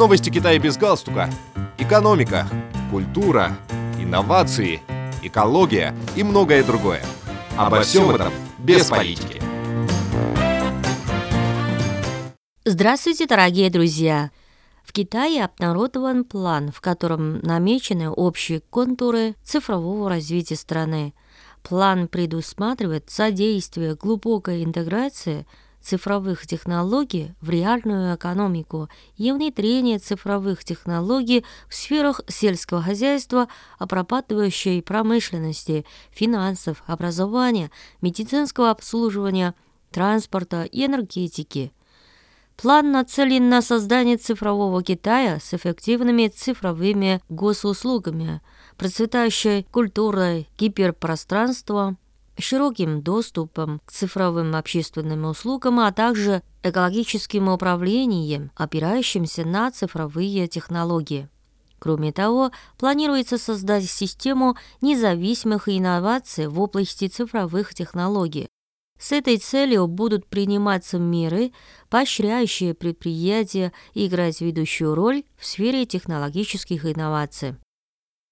Новости Китая без галстука. Экономика, культура, инновации, экология и многое другое. Обо всем этом без политики. Здравствуйте, дорогие друзья! В Китае обнародован план, в котором намечены общие контуры цифрового развития страны. План предусматривает содействие глубокой интеграции цифровых технологий в реальную экономику и внедрение цифровых технологий в сферах сельского хозяйства, обрабатывающей промышленности, финансов, образования, медицинского обслуживания, транспорта и энергетики. План нацелен на создание цифрового Китая с эффективными цифровыми госуслугами, процветающей культурой гиперпространства, широким доступом к цифровым общественным услугам, а также экологическим управлением, опирающимся на цифровые технологии. Кроме того, планируется создать систему независимых инноваций в области цифровых технологий. С этой целью будут приниматься меры, поощряющие предприятия играть ведущую роль в сфере технологических инноваций.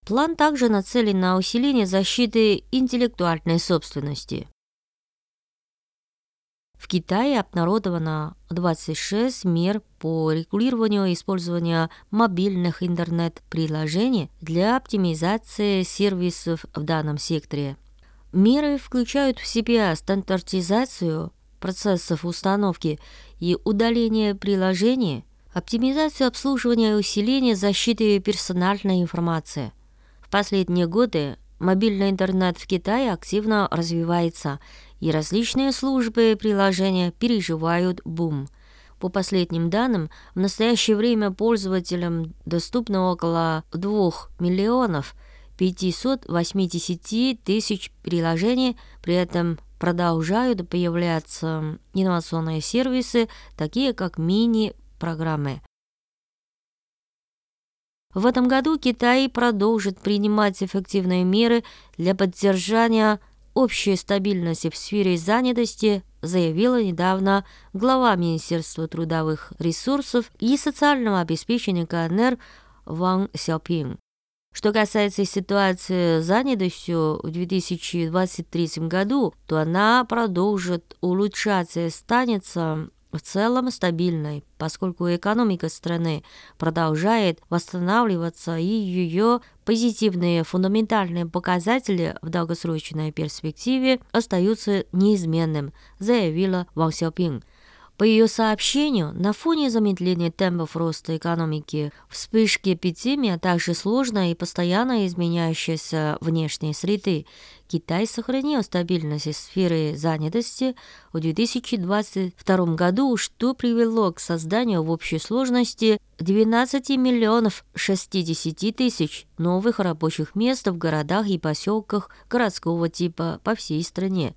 План также нацелен на усиление защиты интеллектуальной собственности. В Китае обнародовано 26 мер по регулированию использования мобильных интернет-приложений для оптимизации сервисов в данном секторе. Меры включают в себя стандартизацию процессов установки и удаления приложений, оптимизацию обслуживания и усиление защиты персональной информации. Последние годы мобильный интернет в Китае активно развивается, и различные службы и приложения переживают бум. По последним данным, в настоящее время пользователям доступно около 2 миллионов 580 тысяч приложений, при этом продолжают появляться инновационные сервисы, такие как мини-программы. В этом году Китай продолжит принимать эффективные меры для поддержания общей стабильности в сфере занятости, заявила недавно глава Министерства трудовых ресурсов и социального обеспечения КНР Ван Сяопин. Что касается ситуации с занятостью в 2023 году, то она продолжит улучшаться и останется в целом стабильной, поскольку экономика страны продолжает восстанавливаться и ее позитивные фундаментальные показатели в долгосрочной перспективе остаются неизменным, заявила Ван Сяопин. По ее сообщению, на фоне замедления темпов роста экономики, вспышки эпидемии, а также сложной и постоянно изменяющейся внешней среды, Китай сохранил стабильность в сфере занятости в 2022 году, что привело к созданию в общей сложности 12 миллионов 60 тысяч новых рабочих мест в городах и поселках городского типа по всей стране.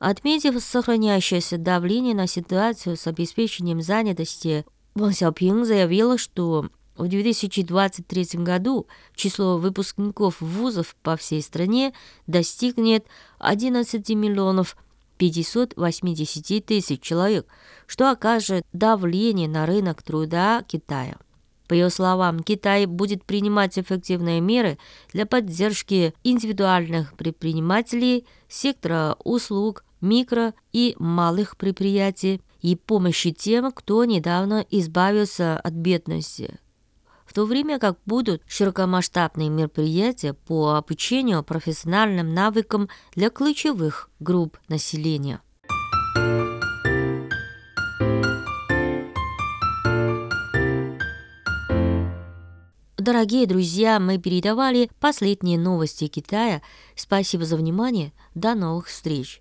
Отметив сохраняющееся давление на ситуацию с обеспечением занятости, Ван Сяопин заявила, что в 2023 году число выпускников вузов по всей стране достигнет 11 миллионов 580 тысяч человек, что окажет давление на рынок труда Китая. По ее словам, Китай будет принимать эффективные меры для поддержки индивидуальных предпринимателей, сектора услуг, микро и малых предприятий и помощи тем, кто недавно избавился от бедности в то время как будут широкомасштабные мероприятия по обучению профессиональным навыкам для ключевых групп населения. Дорогие друзья, мы передавали последние новости Китая. Спасибо за внимание. До новых встреч.